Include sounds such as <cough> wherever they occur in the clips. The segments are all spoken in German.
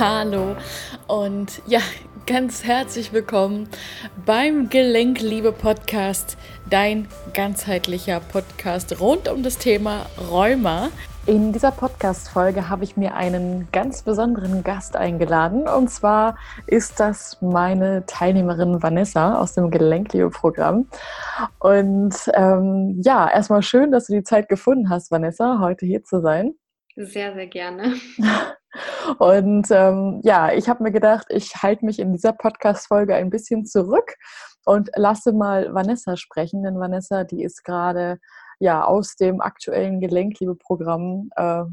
Hallo und ja, ganz herzlich willkommen beim Gelenkliebe Podcast, dein ganzheitlicher Podcast rund um das Thema Rheuma. In dieser Podcast-Folge habe ich mir einen ganz besonderen Gast eingeladen. Und zwar ist das meine Teilnehmerin Vanessa aus dem Gelenkliebe-Programm. Und ähm, ja, erstmal schön, dass du die Zeit gefunden hast, Vanessa, heute hier zu sein. Sehr, sehr gerne. <laughs> Und ähm, ja, ich habe mir gedacht, ich halte mich in dieser Podcast-Folge ein bisschen zurück und lasse mal Vanessa sprechen, denn Vanessa, die ist gerade ja aus dem aktuellen Gelenkliebe-Programm äh,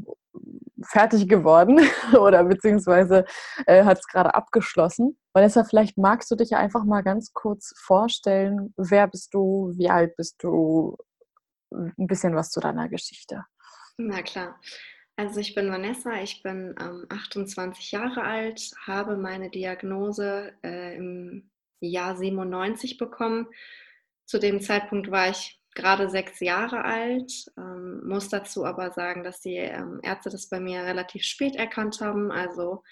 fertig geworden <laughs> oder beziehungsweise äh, hat es gerade abgeschlossen. Vanessa, vielleicht magst du dich einfach mal ganz kurz vorstellen. Wer bist du? Wie alt bist du? Ein bisschen was zu deiner Geschichte. Na klar. Also ich bin Vanessa, ich bin ähm, 28 Jahre alt, habe meine Diagnose äh, im Jahr 97 bekommen. Zu dem Zeitpunkt war ich gerade sechs Jahre alt, ähm, muss dazu aber sagen, dass die ähm, Ärzte das bei mir relativ spät erkannt haben. Also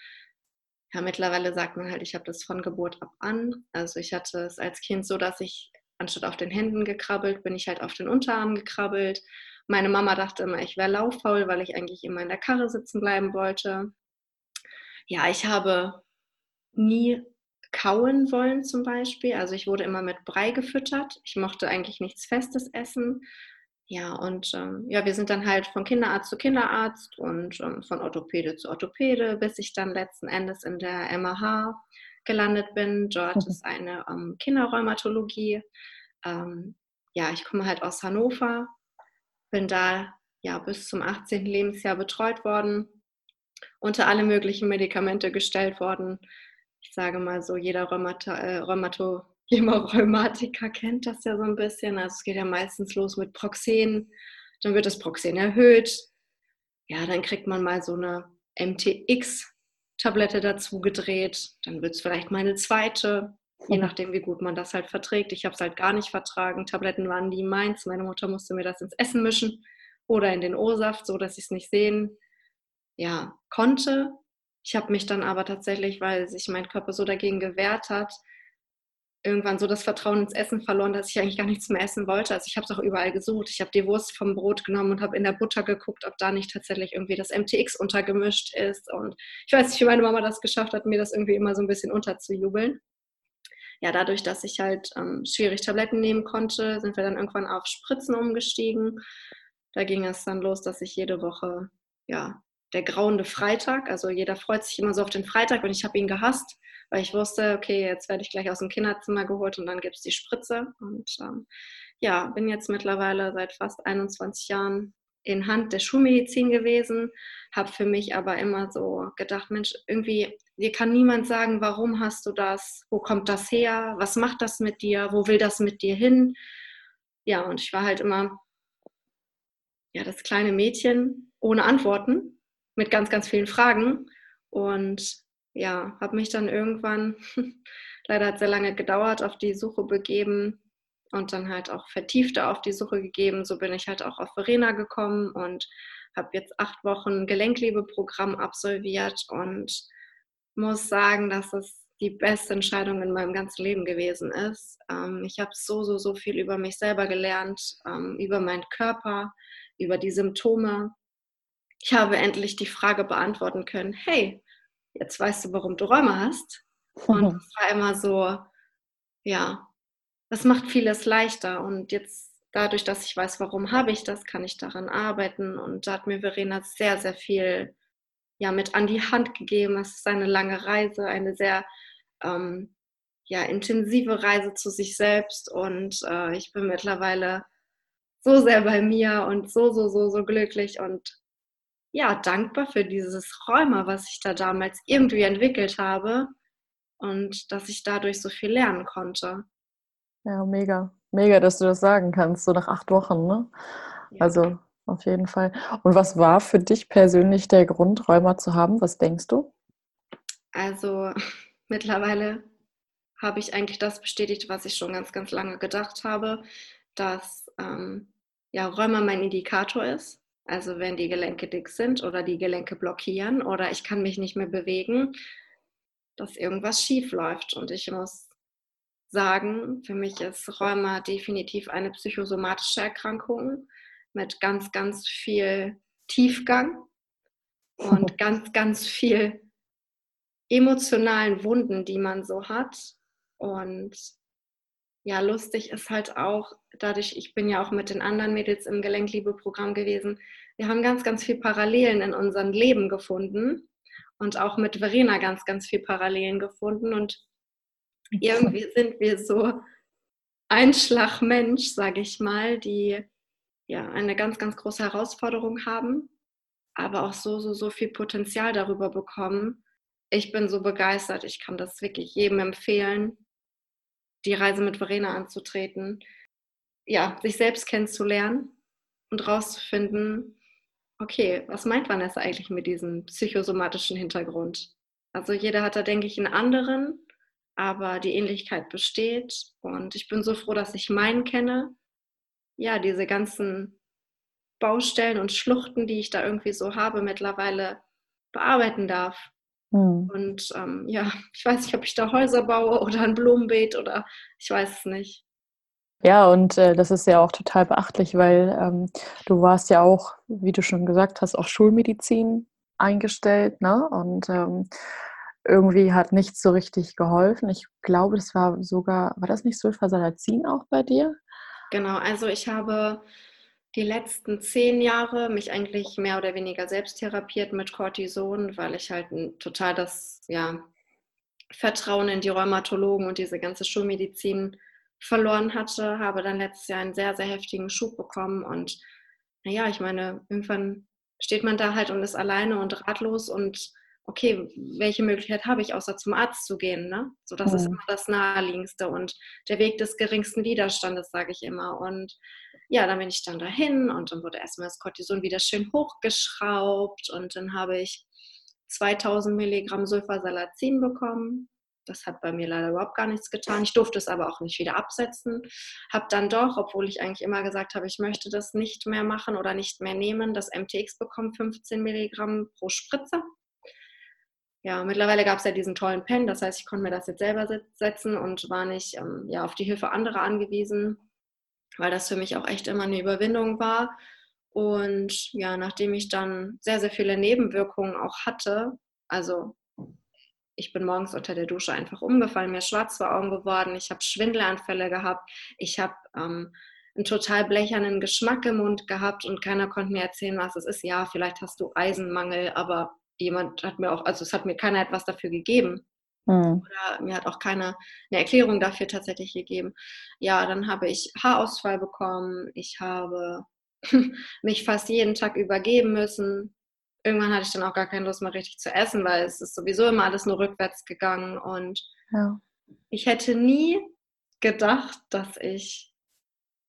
ja, mittlerweile sagt man halt, ich habe das von Geburt ab an. Also ich hatte es als Kind so, dass ich anstatt auf den Händen gekrabbelt, bin ich halt auf den Unterarm gekrabbelt. Meine Mama dachte immer, ich wäre lauffaul, weil ich eigentlich immer in der Karre sitzen bleiben wollte. Ja, ich habe nie kauen wollen zum Beispiel. Also ich wurde immer mit Brei gefüttert. Ich mochte eigentlich nichts Festes essen. Ja, und ähm, ja, wir sind dann halt von Kinderarzt zu Kinderarzt und ähm, von Orthopäde zu Orthopäde, bis ich dann letzten Endes in der MAH gelandet bin. Dort mhm. ist eine ähm, Kinderrheumatologie. Ähm, ja, ich komme halt aus Hannover, bin da ja bis zum 18. Lebensjahr betreut worden, unter alle möglichen Medikamente gestellt worden ich sage mal so, jeder Rheumato, äh, Rheumato, Rheumatiker <laughs> kennt das ja so ein bisschen. Also es geht ja meistens los mit Proxen, dann wird das Proxen erhöht. Ja, dann kriegt man mal so eine MTX-Tablette dazu gedreht. Dann wird es vielleicht mal eine zweite, je nachdem, wie gut man das halt verträgt. Ich habe es halt gar nicht vertragen. Tabletten waren nie meins. Meine Mutter musste mir das ins Essen mischen oder in den O-Saft, so dass ich es nicht sehen ja, konnte. Ich habe mich dann aber tatsächlich, weil sich mein Körper so dagegen gewehrt hat, irgendwann so das Vertrauen ins Essen verloren, dass ich eigentlich gar nichts mehr essen wollte. Also ich habe es auch überall gesucht. Ich habe die Wurst vom Brot genommen und habe in der Butter geguckt, ob da nicht tatsächlich irgendwie das MTX untergemischt ist. Und ich weiß nicht, wie meine Mama das geschafft hat, mir das irgendwie immer so ein bisschen unterzujubeln. Ja, dadurch, dass ich halt ähm, schwierig Tabletten nehmen konnte, sind wir dann irgendwann auf Spritzen umgestiegen. Da ging es dann los, dass ich jede Woche ja, der grauende Freitag. Also jeder freut sich immer so auf den Freitag und ich habe ihn gehasst, weil ich wusste, okay, jetzt werde ich gleich aus dem Kinderzimmer geholt und dann gibt es die Spritze. Und ähm, ja, bin jetzt mittlerweile seit fast 21 Jahren in Hand der Schulmedizin gewesen, habe für mich aber immer so gedacht, Mensch, irgendwie, dir kann niemand sagen, warum hast du das, wo kommt das her, was macht das mit dir, wo will das mit dir hin? Ja, und ich war halt immer ja, das kleine Mädchen ohne Antworten mit ganz, ganz vielen Fragen. Und ja, habe mich dann irgendwann, <laughs> leider hat es sehr lange gedauert, auf die Suche begeben und dann halt auch vertiefter auf die Suche gegeben. So bin ich halt auch auf Verena gekommen und habe jetzt acht Wochen Gelenklebeprogramm absolviert und muss sagen, dass es die beste Entscheidung in meinem ganzen Leben gewesen ist. Ähm, ich habe so, so, so viel über mich selber gelernt, ähm, über meinen Körper, über die Symptome, ich habe endlich die Frage beantworten können, hey, jetzt weißt du, warum du Räume hast. Und es war immer so, ja, das macht vieles leichter. Und jetzt dadurch, dass ich weiß, warum habe ich das, kann ich daran arbeiten. Und da hat mir Verena sehr, sehr viel ja, mit an die Hand gegeben. Es ist eine lange Reise, eine sehr ähm, ja, intensive Reise zu sich selbst. Und äh, ich bin mittlerweile so sehr bei mir und so, so, so, so glücklich und ja, dankbar für dieses Räumer, was ich da damals irgendwie entwickelt habe und dass ich dadurch so viel lernen konnte. Ja, mega. Mega, dass du das sagen kannst, so nach acht Wochen, ne? Ja. Also auf jeden Fall. Und was war für dich persönlich der Grund, Rheuma zu haben? Was denkst du? Also <laughs> mittlerweile habe ich eigentlich das bestätigt, was ich schon ganz, ganz lange gedacht habe, dass ähm, ja, Rheuma mein Indikator ist Also wenn die Gelenke dick sind oder die Gelenke blockieren oder ich kann mich nicht mehr bewegen, dass irgendwas schief läuft. Und ich muss sagen, für mich ist Rheuma definitiv eine psychosomatische Erkrankung mit ganz, ganz viel Tiefgang und <laughs> ganz, ganz viel emotionalen Wunden, die man so hat. Und ja, lustig ist halt auch, dadurch, ich bin ja auch mit den anderen Mädels im Gelenkliebe-Programm gewesen, wir haben ganz, ganz viel Parallelen in unserem Leben gefunden und auch mit Verena ganz, ganz viel Parallelen gefunden. Und <laughs> irgendwie sind wir so ein Schlagmensch, sage ich mal, die ja eine ganz, ganz große Herausforderung haben, aber auch so, so, so viel Potenzial darüber bekommen. Ich bin so begeistert, ich kann das wirklich jedem empfehlen, die Reise mit Verena anzutreten, ja, sich selbst kennenzulernen und rauszufinden, okay, was meint Vanessa eigentlich mit diesem psychosomatischen Hintergrund? Also jeder hat da, denke ich, einen anderen, aber die Ähnlichkeit besteht und ich bin so froh, dass ich meinen kenne. Ja, diese ganzen Baustellen und Schluchten, die ich da irgendwie so habe, mittlerweile bearbeiten darf. Mhm. Und ähm, ja, ich weiß nicht, ob ich da Häuser baue oder ein Blumenbeet oder ich weiß es nicht. Ja, und äh, das ist ja auch total beachtlich, weil ähm, du warst ja auch, wie du schon gesagt hast, auf Schulmedizin eingestellt, ne? Und ähm, irgendwie hat nichts so richtig geholfen. Ich glaube, das war sogar, war das nicht Sulfasalazin auch bei dir? Genau, also ich habe die letzten zehn Jahre mich eigentlich mehr oder weniger selbst therapiert mit Cortison, weil ich halt total das ja, Vertrauen in die Rheumatologen und diese ganze Schulmedizin verloren hatte, habe dann letztes Jahr einen sehr, sehr heftigen Schub bekommen und naja, ich meine, irgendwann steht man da halt und ist alleine und ratlos und okay, welche Möglichkeit habe ich, außer zum Arzt zu gehen? Ne? So, das mhm. ist immer das Naheliegendste und der Weg des geringsten Widerstandes, sage ich immer. Und ja, dann bin ich dann dahin und dann wurde erstmal das Cortison wieder schön hochgeschraubt und dann habe ich 2000 Milligramm Sulfasalazin bekommen. Das hat bei mir leider überhaupt gar nichts getan. Ich durfte es aber auch nicht wieder absetzen. Habe dann doch, obwohl ich eigentlich immer gesagt habe, ich möchte das nicht mehr machen oder nicht mehr nehmen, das MTX bekommen, 15 Milligramm pro Spritze ja, mittlerweile gab es ja diesen tollen Pen, das heißt, ich konnte mir das jetzt selber setzen und war nicht ähm, ja, auf die Hilfe anderer angewiesen, weil das für mich auch echt immer eine Überwindung war. Und ja, nachdem ich dann sehr, sehr viele Nebenwirkungen auch hatte, also ich bin morgens unter der Dusche einfach umgefallen, mir schwarz vor Augen geworden, ich habe Schwindelanfälle gehabt, ich habe ähm, einen total blechernen Geschmack im Mund gehabt und keiner konnte mir erzählen, was es ist. Ja, vielleicht hast du Eisenmangel, aber jemand hat mir auch, also es hat mir keiner etwas dafür gegeben. Mhm. Oder mir hat auch keiner eine Erklärung dafür tatsächlich gegeben. Ja, dann habe ich Haarausfall bekommen. Ich habe <laughs> mich fast jeden Tag übergeben müssen. Irgendwann hatte ich dann auch gar keine Lust mehr richtig zu essen, weil es ist sowieso immer alles nur rückwärts gegangen. Und ja. ich hätte nie gedacht, dass ich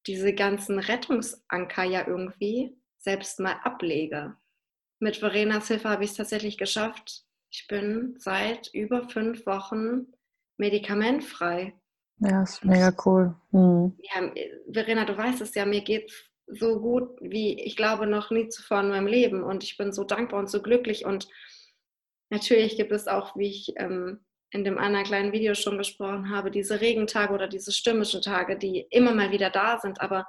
diese ganzen Rettungsanker ja irgendwie selbst mal ablege mit Verenas Hilfe habe ich es tatsächlich geschafft. Ich bin seit über fünf Wochen medikamentfrei. Ja, ist mega cool. Mhm. Ja, Verena, du weißt es ja, mir geht so gut wie ich glaube noch nie zuvor in meinem Leben und ich bin so dankbar und so glücklich und natürlich gibt es auch, wie ich ähm, in dem anderen kleinen Video schon besprochen habe, diese Regentage oder diese stürmischen Tage, die immer mal wieder da sind, aber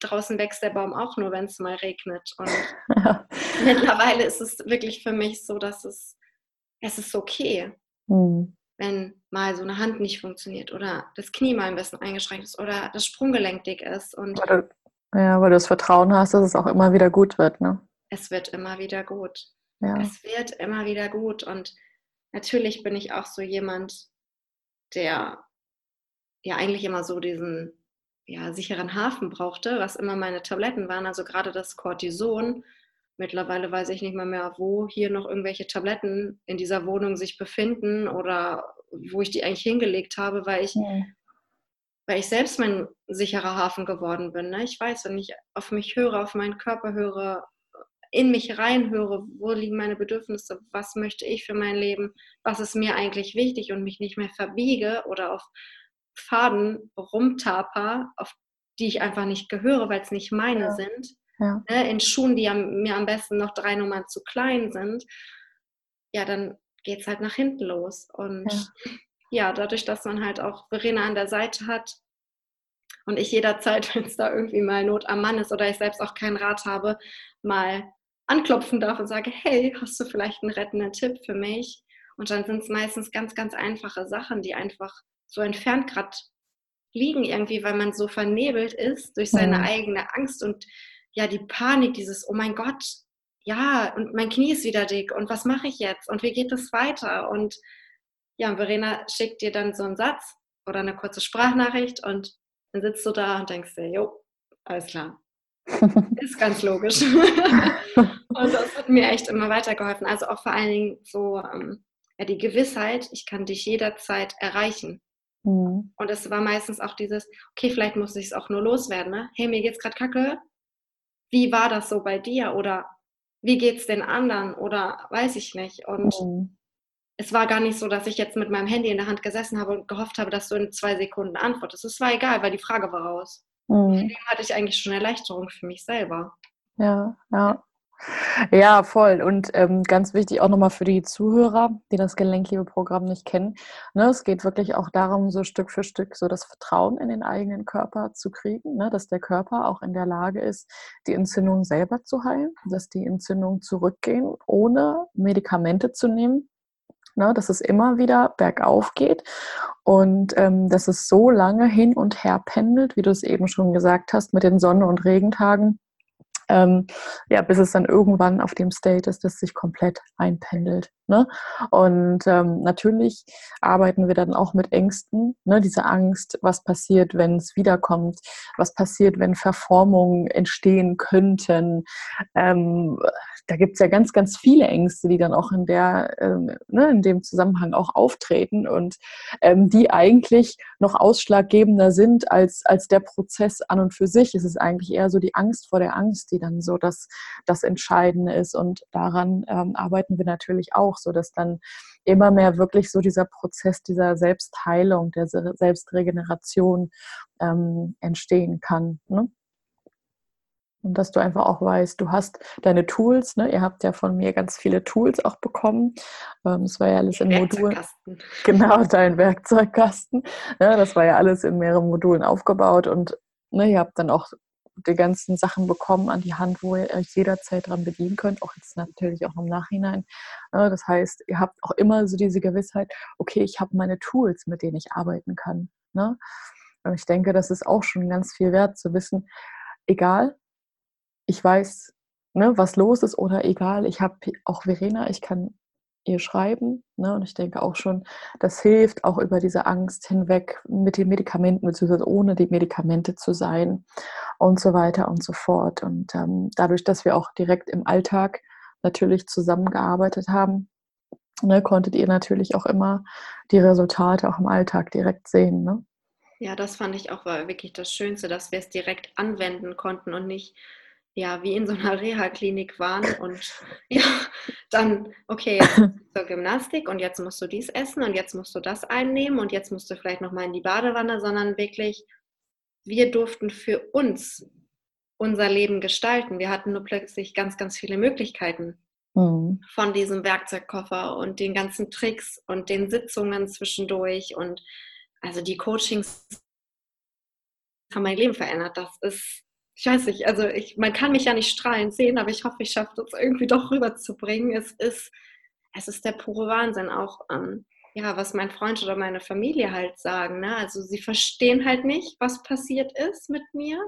draußen wächst der Baum auch nur, wenn es mal regnet. Und ja. <laughs> mittlerweile ist es wirklich für mich so, dass es, es ist okay, mhm. wenn mal so eine Hand nicht funktioniert oder das Knie mal ein bisschen eingeschränkt ist oder das Sprunggelenk dick ist. Und weil du, ja, weil du das Vertrauen hast, dass es auch immer wieder gut wird, ne? Es wird immer wieder gut. Ja. Es wird immer wieder gut. Und natürlich bin ich auch so jemand, der ja eigentlich immer so diesen ja, sicheren Hafen brauchte, was immer meine Tabletten waren, also gerade das Cortison. Mittlerweile weiß ich nicht mal mehr, wo hier noch irgendwelche Tabletten in dieser Wohnung sich befinden oder wo ich die eigentlich hingelegt habe, weil ich, ja. weil ich selbst mein sicherer Hafen geworden bin. Ne? Ich weiß, wenn ich auf mich höre, auf meinen Körper höre, in mich reinhöre, wo liegen meine Bedürfnisse, was möchte ich für mein Leben, was ist mir eigentlich wichtig und mich nicht mehr verbiege oder auf Faden rumtaper, auf die ich einfach nicht gehöre, weil es nicht meine ja. sind, ja. ne, in Schuhen, die mir am besten noch drei Nummern zu klein sind, ja, dann geht es halt nach hinten los. Und ja. ja, dadurch, dass man halt auch Verena an der Seite hat und ich jederzeit, <laughs> wenn es da irgendwie mal Not am Mann ist oder ich selbst auch keinen Rat habe, mal anklopfen darf und sage, hey, hast du vielleicht einen rettenden Tipp für mich? Und dann sind es meistens ganz, ganz einfache Sachen, die einfach so entfernt gerade liegen irgendwie, weil man so vernebelt ist durch seine mhm. eigene Angst und ja, die Panik, dieses, oh mein Gott, ja, und mein Knie ist wieder dick und was mache ich jetzt und wie geht es weiter? Und ja, und Verena schickt dir dann so einen Satz oder eine kurze Sprachnachricht und dann sitzt du da und denkst dir, jo, alles klar. <laughs> ist ganz logisch. <laughs> und das hat mir echt immer weitergeholfen. Also auch vor allen Dingen so ähm, ja, die Gewissheit, ich kann dich jederzeit erreichen. Mhm. Und es war meistens auch dieses, okay, vielleicht muss ich es auch nur loswerden. Ne? Hey, mir geht's gerade kacke. Wie war das so bei dir? Oder wie geht's den anderen? Oder weiß ich nicht. Und mhm. es war gar nicht so, dass ich jetzt mit meinem Handy in der Hand gesessen habe und gehofft habe, dass du in zwei Sekunden antwortest. Es war egal, weil die Frage war raus. Mhm. Dem hatte ich eigentlich schon Erleichterung für mich selber. Ja, ja. Ja, voll. Und ähm, ganz wichtig auch nochmal für die Zuhörer, die das Gelenkliebe-Programm nicht kennen. Ne, es geht wirklich auch darum, so Stück für Stück so das Vertrauen in den eigenen Körper zu kriegen, ne, dass der Körper auch in der Lage ist, die Entzündung selber zu heilen, dass die Entzündungen zurückgehen, ohne Medikamente zu nehmen. Ne, dass es immer wieder bergauf geht und ähm, dass es so lange hin und her pendelt, wie du es eben schon gesagt hast, mit den Sonne- und Regentagen ähm, ja, bis es dann irgendwann auf dem State ist, dass sich komplett einpendelt. Ne? Und ähm, natürlich arbeiten wir dann auch mit Ängsten, ne? diese Angst, was passiert, wenn es wiederkommt, was passiert, wenn Verformungen entstehen könnten. Ähm, da gibt es ja ganz, ganz viele Ängste, die dann auch in, der, ähm, ne, in dem Zusammenhang auch auftreten und ähm, die eigentlich noch ausschlaggebender sind als, als der Prozess an und für sich. Es ist eigentlich eher so die Angst vor der Angst, die dann so das, das Entscheidende ist. Und daran ähm, arbeiten wir natürlich auch, so dass dann immer mehr wirklich so dieser Prozess dieser Selbstheilung, der Selbstregeneration ähm, entstehen kann. Ne? Und dass du einfach auch weißt, du hast deine Tools, ne? ihr habt ja von mir ganz viele Tools auch bekommen. Ähm, das war ja alles in Modulen. <laughs> Genau, dein Werkzeugkasten. Ja, ne? das war ja alles in mehreren Modulen aufgebaut und ne, ihr habt dann auch die ganzen Sachen bekommen an die Hand, wo ihr euch jederzeit dran bedienen könnt, auch jetzt natürlich auch im Nachhinein. Ne? Das heißt, ihr habt auch immer so diese Gewissheit, okay, ich habe meine Tools, mit denen ich arbeiten kann. Ne? Und ich denke, das ist auch schon ganz viel wert zu wissen, egal ich weiß, ne, was los ist oder egal, ich habe auch Verena, ich kann ihr schreiben. Ne, und ich denke auch schon, das hilft auch über diese Angst hinweg mit den Medikamenten, beziehungsweise ohne die Medikamente zu sein und so weiter und so fort. Und ähm, dadurch, dass wir auch direkt im Alltag natürlich zusammengearbeitet haben, ne, konntet ihr natürlich auch immer die Resultate auch im Alltag direkt sehen. Ne? Ja, das fand ich auch war wirklich das Schönste, dass wir es direkt anwenden konnten und nicht ja, wie in so einer Reha-Klinik waren und <laughs> ja, dann, okay, jetzt <laughs> zur Gymnastik und jetzt musst du dies essen und jetzt musst du das einnehmen und jetzt musst du vielleicht nochmal in die Badewanne, sondern wirklich, wir durften für uns unser Leben gestalten. Wir hatten nur plötzlich ganz, ganz viele Möglichkeiten mhm. von diesem Werkzeugkoffer und den ganzen Tricks und den Sitzungen zwischendurch und also die Coachings haben mein Leben verändert. Das ist ich weiß nicht, also ich, man kann mich ja nicht strahlend sehen, aber ich hoffe, ich schaffe das irgendwie doch rüberzubringen. Es ist, es ist der pure Wahnsinn, auch ähm, ja, was mein Freund oder meine Familie halt sagen. Ne? Also sie verstehen halt nicht, was passiert ist mit mir,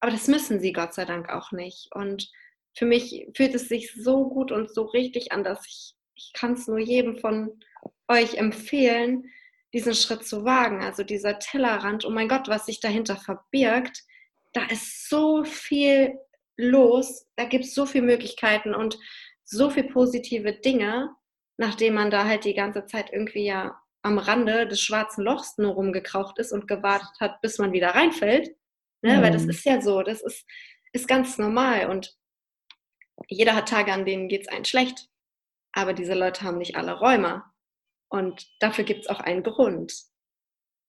aber das müssen sie Gott sei Dank auch nicht. Und für mich fühlt es sich so gut und so richtig an, dass ich, ich kann es nur jedem von euch empfehlen, diesen Schritt zu wagen. Also dieser Tellerrand, oh mein Gott, was sich dahinter verbirgt da ist so viel los, da gibt es so viele Möglichkeiten und so viele positive Dinge, nachdem man da halt die ganze Zeit irgendwie ja am Rande des schwarzen Lochs nur rumgekraucht ist und gewartet hat, bis man wieder reinfällt. Ne? Mhm. Weil das ist ja so, das ist, ist ganz normal und jeder hat Tage, an denen geht es einem schlecht. Aber diese Leute haben nicht alle Räume. Und dafür gibt es auch einen Grund.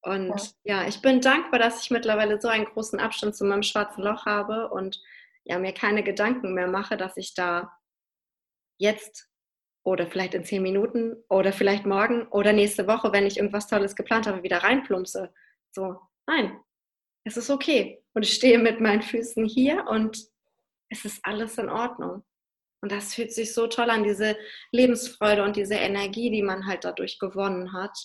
Und ja. ja. ich bin dankbar, dass ich mittlerweile so einen großen Abstand zu meinem schwarzen Loch habe und ja, mir keine Gedanken mehr mache, dass ich da jetzt oder vielleicht in zehn Minuten oder vielleicht morgen oder nächste Woche, wenn ich irgendwas Tolles geplant habe, wieder reinplumpse. So, nein, es ist okay. Und ich stehe mit meinen Füßen hier und es ist alles in Ordnung. Und das fühlt sich so toll an, diese Lebensfreude und diese Energie, die man halt dadurch gewonnen hat.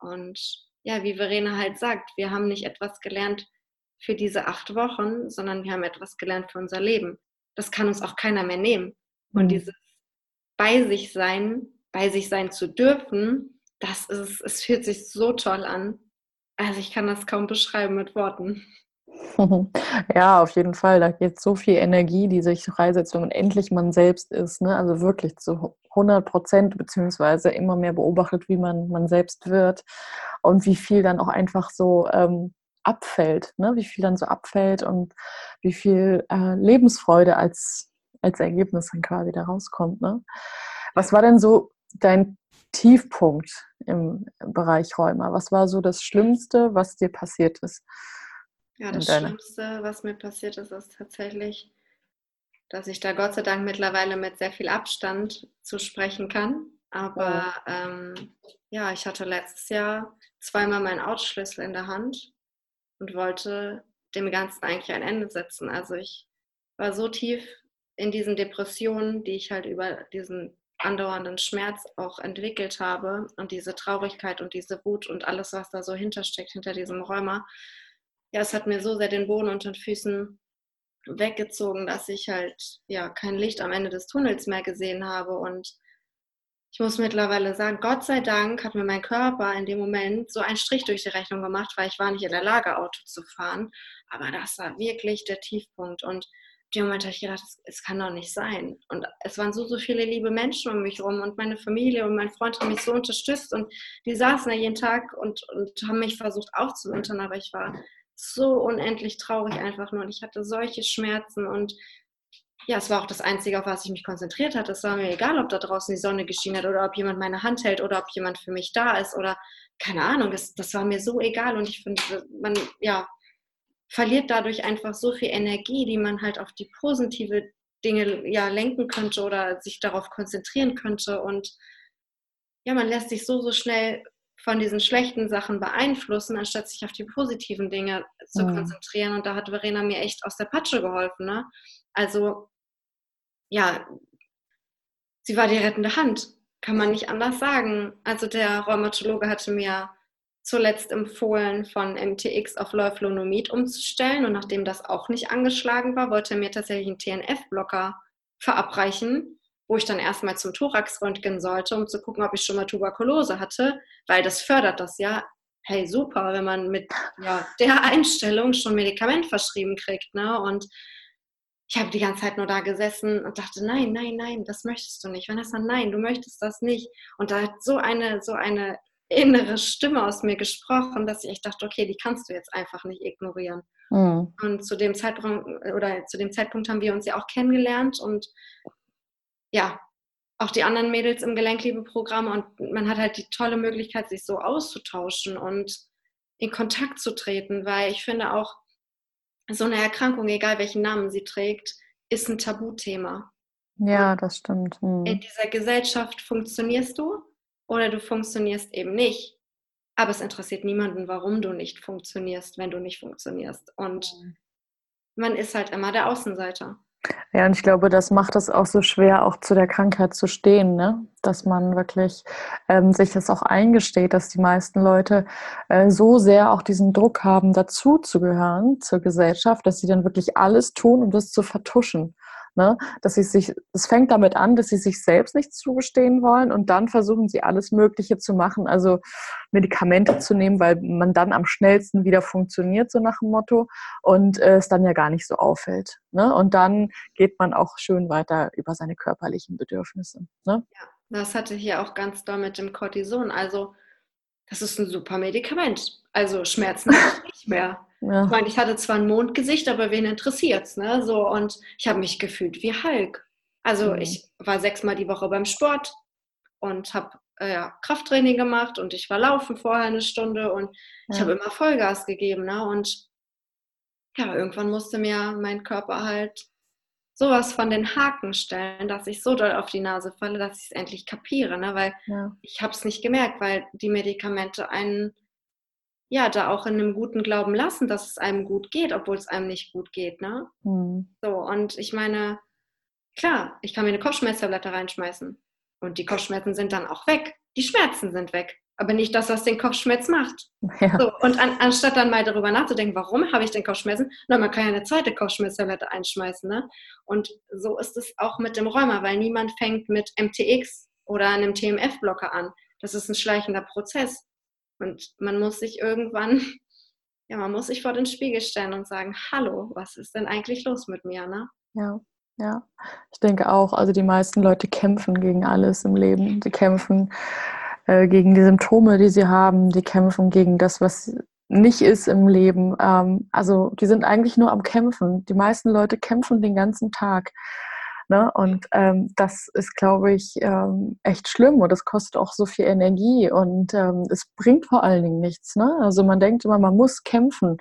Und ja, wie Verena halt sagt, wir haben nicht etwas gelernt für diese acht Wochen, sondern wir haben etwas gelernt für unser Leben. Das kann uns auch keiner mehr nehmen. Und mhm. dieses bei sich sein, bei sich sein zu dürfen, das ist, es fühlt sich so toll an. Also ich kann das kaum beschreiben mit Worten. <laughs> Ja, auf jeden Fall. Da geht so viel Energie, die sich freisetzt und endlich man selbst ist. Ne? Also wirklich zu 100 Prozent, beziehungsweise immer mehr beobachtet, wie man, man selbst wird und wie viel dann auch einfach so ähm, abfällt. Ne? Wie viel dann so abfällt und wie viel äh, Lebensfreude als, als Ergebnis dann quasi da rauskommt. Ne? Was war denn so dein Tiefpunkt im Bereich Rheuma? Was war so das Schlimmste, was dir passiert ist? Ja, das Schlimmste, was mir passiert ist, ist tatsächlich, dass ich da Gott sei Dank mittlerweile mit sehr viel Abstand zu sprechen kann. Aber oh. ähm, ja, ich hatte letztes Jahr zweimal meinen Autoschlüssel in der Hand und wollte dem Ganzen eigentlich ein Ende setzen. Also ich war so tief in diesen Depressionen, die ich halt über diesen andauernden Schmerz auch entwickelt habe und diese Traurigkeit und diese Wut und alles, was da so hintersteckt, hinter diesem Rheuma, ja, es hat mir so sehr den Boden unter den Füßen weggezogen, dass ich halt ja kein Licht am Ende des Tunnels mehr gesehen habe. Und ich muss mittlerweile sagen, Gott sei Dank hat mir mein Körper in dem Moment so einen Strich durch die Rechnung gemacht, weil ich war nicht in der Lage, Auto zu fahren. Aber das war wirklich der Tiefpunkt. Und in dem Moment habe ich gedacht, es kann doch nicht sein. Und es waren so, so viele liebe Menschen um mich herum und meine Familie und mein Freund haben mich so unterstützt und die saßen da jeden Tag und, und haben mich versucht aufzumuntern, aber ich war so unendlich traurig einfach nur und ich hatte solche Schmerzen und ja, es war auch das Einzige, auf was ich mich konzentriert hatte. Es war mir egal, ob da draußen die Sonne geschienen hat oder ob jemand meine Hand hält oder ob jemand für mich da ist oder keine Ahnung. Das, das war mir so egal und ich finde, man ja, verliert dadurch einfach so viel Energie, die man halt auf die positive Dinge ja lenken könnte oder sich darauf konzentrieren könnte und ja, man lässt sich so, so schnell von diesen schlechten Sachen beeinflussen, anstatt sich auf die positiven Dinge zu mhm. konzentrieren. Und da hat Verena mir echt aus der Patsche geholfen. Ne? Also, ja, sie war die rettende Hand, kann man nicht anders sagen. Also der Rheumatologe hatte mir zuletzt empfohlen, von MTX auf Leuflonomid umzustellen. Und nachdem das auch nicht angeschlagen war, wollte er mir tatsächlich einen TNF-Blocker verabreichen wo ich dann erstmal zum Thorax-Röntgen sollte, um zu gucken, ob ich schon mal Tuberkulose hatte, weil das fördert das ja. Hey, super, wenn man mit ja, der Einstellung schon Medikament verschrieben kriegt. Ne? Und ich habe die ganze Zeit nur da gesessen und dachte, nein, nein, nein, das möchtest du nicht. Vanessa, nein, du möchtest das nicht. Und da hat so eine, so eine innere Stimme aus mir gesprochen, dass ich echt dachte, okay, die kannst du jetzt einfach nicht ignorieren. Mhm. Und zu dem Zeitpunkt oder zu dem Zeitpunkt haben wir uns ja auch kennengelernt und ja, auch die anderen Mädels im Gelenkliebe-Programm und man hat halt die tolle Möglichkeit, sich so auszutauschen und in Kontakt zu treten, weil ich finde auch, so eine Erkrankung, egal welchen Namen sie trägt, ist ein Tabuthema. Ja, das stimmt. Hm. In dieser Gesellschaft funktionierst du oder du funktionierst eben nicht. Aber es interessiert niemanden, warum du nicht funktionierst, wenn du nicht funktionierst. Und man ist halt immer der Außenseiter. Ja, und ich glaube, das macht es auch so schwer, auch zu der Krankheit zu stehen, ne? dass man wirklich ähm, sich das auch eingesteht, dass die meisten Leute äh, so sehr auch diesen Druck haben, dazu zu gehören zur Gesellschaft, dass sie dann wirklich alles tun, um das zu vertuschen. Ne? Dass sie sich, es fängt damit an, dass sie sich selbst nicht zugestehen wollen und dann versuchen sie alles Mögliche zu machen, also Medikamente zu nehmen, weil man dann am schnellsten wieder funktioniert, so nach dem Motto, und äh, es dann ja gar nicht so auffällt. Ne? Und dann geht man auch schön weiter über seine körperlichen Bedürfnisse. Ne? Ja, das hatte ja auch ganz doll mit dem Cortison. Also das ist ein super Medikament. Also Schmerzen nicht mehr. Ja. Ich meine, ich hatte zwar ein Mondgesicht, aber wen interessiert's, ne? So, und ich habe mich gefühlt wie Hulk. Also mhm. ich war sechsmal die Woche beim Sport und habe äh, ja, Krafttraining gemacht und ich war laufen vorher eine Stunde und ja. ich habe immer Vollgas gegeben, ne? Und ja, irgendwann musste mir mein Körper halt sowas von den Haken stellen, dass ich so doll auf die Nase falle, dass ich es endlich kapiere, ne? weil ja. ich habe es nicht gemerkt, weil die Medikamente einen ja da auch in einem guten Glauben lassen, dass es einem gut geht, obwohl es einem nicht gut geht. Ne? Mhm. So, und ich meine, klar, ich kann mir eine Kopfschmerztablette reinschmeißen und die Kopfschmerzen sind dann auch weg. Die Schmerzen sind weg aber nicht das, was den Kopfschmerz macht. <laughs> Ja. So, und an, anstatt dann mal darüber nachzudenken, warum habe ich den Kopfschmerzen, na, man kann ja eine zweite Kopfschmerztablette einschmeißen. Ne? Und so ist es auch mit dem Rheuma, weil niemand fängt mit MTX oder einem TMF-Blocker an. Das ist ein schleichender Prozess. Und man muss sich irgendwann, <laughs> ja, man muss sich vor den Spiegel stellen und sagen, hallo, was ist denn eigentlich los mit mir? Ne? Ja. Ja, ich denke auch, also die meisten Leute kämpfen gegen alles im Leben. Die kämpfen äh, gegen die Symptome, die sie haben, die kämpfen gegen das, was nicht ist im Leben. Ähm, also die sind eigentlich nur am Kämpfen. Die meisten Leute kämpfen den ganzen Tag. Ne? Und ähm, das ist, glaube ich, ähm, echt schlimm und das kostet auch so viel Energie und ähm, es bringt vor allen Dingen nichts. Ne? Also man denkt immer, man muss kämpfen.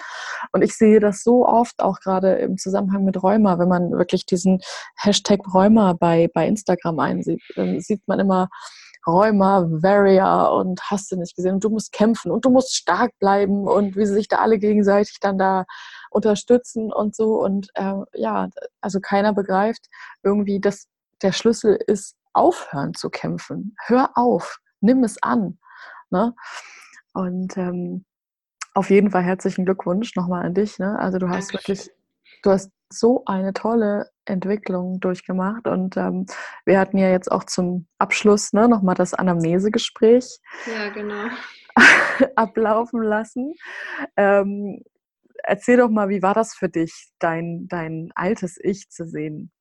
Und ich sehe das so oft, auch gerade im Zusammenhang mit Rheuma, wenn man wirklich diesen Hashtag Rheuma bei, bei Instagram einsieht, dann sieht man immer, Rheuma, Varia und hast du nicht gesehen. Und du musst kämpfen und du musst stark bleiben und wie sie sich da alle gegenseitig dann da unterstützen und so. Und äh, ja, also keiner begreift irgendwie, dass der Schlüssel ist, aufhören zu kämpfen. Hör auf, nimm es an. Ne? Und ähm, auf jeden Fall herzlichen Glückwunsch nochmal an dich. Ne? Also du hast Dankeschön. wirklich, du hast so eine tolle Entwicklung durchgemacht und ähm, wir hatten ja jetzt auch zum Abschluss ne, nochmal das Anamnesegespräch ja, genau. <laughs> ablaufen lassen. Ähm, erzähl doch mal, wie war das für dich, dein, dein altes Ich zu sehen?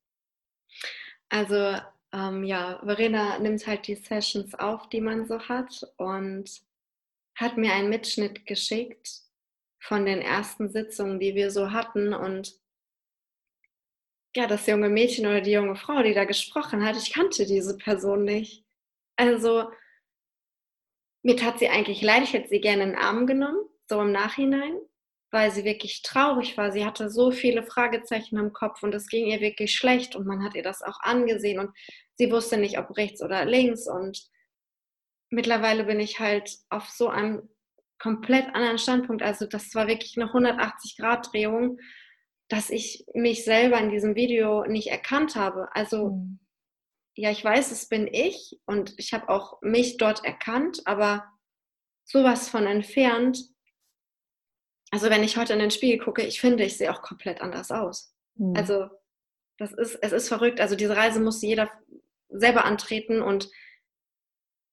Also ähm, ja, Verena nimmt halt die Sessions auf, die man so hat und hat mir einen Mitschnitt geschickt von den ersten Sitzungen, die wir so hatten und ja, das junge Mädchen oder die junge Frau, die da gesprochen hat, ich kannte diese Person nicht. Also, mir tat sie eigentlich leid, ich hätte sie gerne in den Arm genommen, so im Nachhinein, weil sie wirklich traurig war. Sie hatte so viele Fragezeichen im Kopf und es ging ihr wirklich schlecht und man hat ihr das auch angesehen und sie wusste nicht, ob rechts oder links und mittlerweile bin ich halt auf so einem komplett anderen Standpunkt. Also das war wirklich eine 180-Grad-Drehung dass ich mich selber in diesem Video nicht erkannt habe. Also mhm. ja, ich weiß, es bin ich und ich habe auch mich dort erkannt, aber sowas von entfernt. Also wenn ich heute in den Spiegel gucke, ich finde, ich sehe auch komplett anders aus. Mhm. Also das ist, es ist verrückt. Also diese Reise muss jeder selber antreten und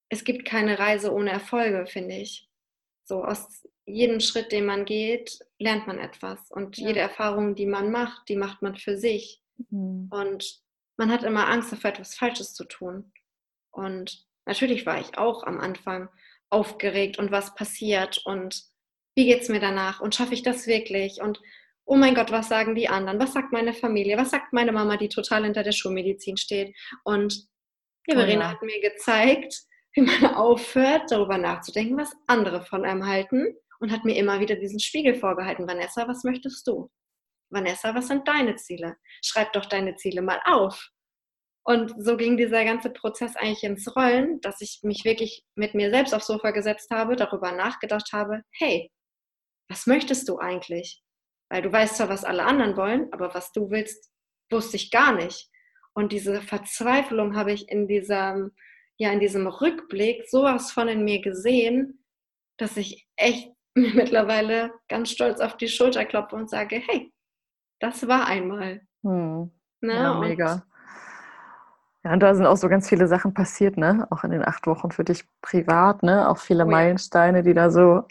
es gibt keine Reise ohne Erfolge, finde ich. So aus jedem Schritt, den man geht, lernt man etwas. Und ja. jede Erfahrung, die man macht, die macht man für sich. Mhm. Und man hat immer Angst, auf etwas Falsches zu tun. Und natürlich war ich auch am Anfang aufgeregt und was passiert und wie geht es mir danach und schaffe ich das wirklich und oh mein Gott, was sagen die anderen? Was sagt meine Familie? Was sagt meine Mama, die total hinter der Schulmedizin steht? Und ja, oh Verena oh ja. hat mir gezeigt, <laughs> wie man aufhört, darüber nachzudenken, was andere von einem halten und hat mir immer wieder diesen Spiegel vorgehalten. Vanessa, was möchtest du? Vanessa, was sind deine Ziele? Schreib doch deine Ziele mal auf. Und so ging dieser ganze Prozess eigentlich ins Rollen, dass ich mich wirklich mit mir selbst aufs Sofa gesetzt habe, darüber nachgedacht habe, hey, was möchtest du eigentlich? Weil du weißt zwar, was alle anderen wollen, aber was du willst, wusste ich gar nicht. Und diese Verzweiflung habe ich in diesem, ja, in diesem Rückblick sowas von in mir gesehen, dass ich echt <laughs> mir mittlerweile ganz stolz auf die Schulter klopfe und sage, hey, das war einmal. Hm. Ne? Ja, mega. Ja, und da sind auch so ganz viele Sachen passiert, ne? Auch in den acht Wochen für dich privat, ne? Auch viele oh, Meilensteine, die da so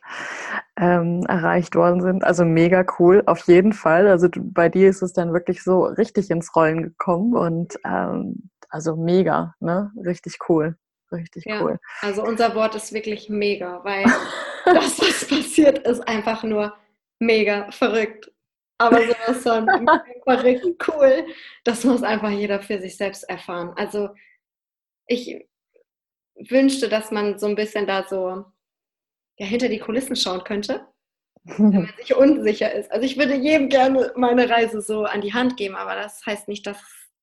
ähm, erreicht worden sind. Also mega cool, auf jeden Fall. Also du, bei dir ist es dann wirklich so richtig ins Rollen gekommen und ähm, also mega, ne? Richtig cool. Richtig ja, cool. Also unser Wort ist wirklich mega, weil <laughs> das, was passiert, ist einfach nur mega verrückt. Aber sowas von verrückt cool. Das muss einfach jeder für sich selbst erfahren. Also ich wünschte, dass man so ein bisschen da so ja, hinter die Kulissen schauen könnte. wenn man <laughs> sich unsicher ist. Also ich würde jedem gerne meine Reise so an die Hand geben, aber das heißt nicht, dass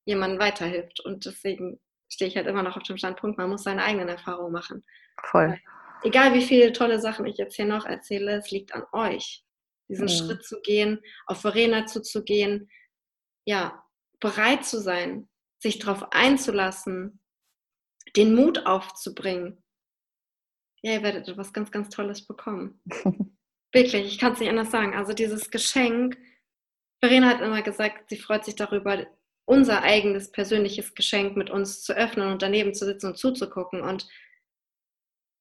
jemand weiterhilft. Und deswegen stehe ich halt immer noch auf dem Standpunkt, man muss seine eigenen Erfahrungen machen. Voll. Egal wie viele tolle Sachen ich jetzt hier noch erzähle, es liegt an euch, diesen mhm. Schritt zu gehen, auf Verena zuzugehen, ja, bereit zu sein, sich darauf einzulassen, den Mut aufzubringen. Ja, ihr werdet etwas ganz, ganz Tolles bekommen. <laughs> Wirklich, ich kann es nicht anders sagen. Also dieses Geschenk, Verena hat immer gesagt, sie freut sich darüber, unser eigenes persönliches Geschenk mit uns zu öffnen und daneben zu sitzen und zuzugucken. Und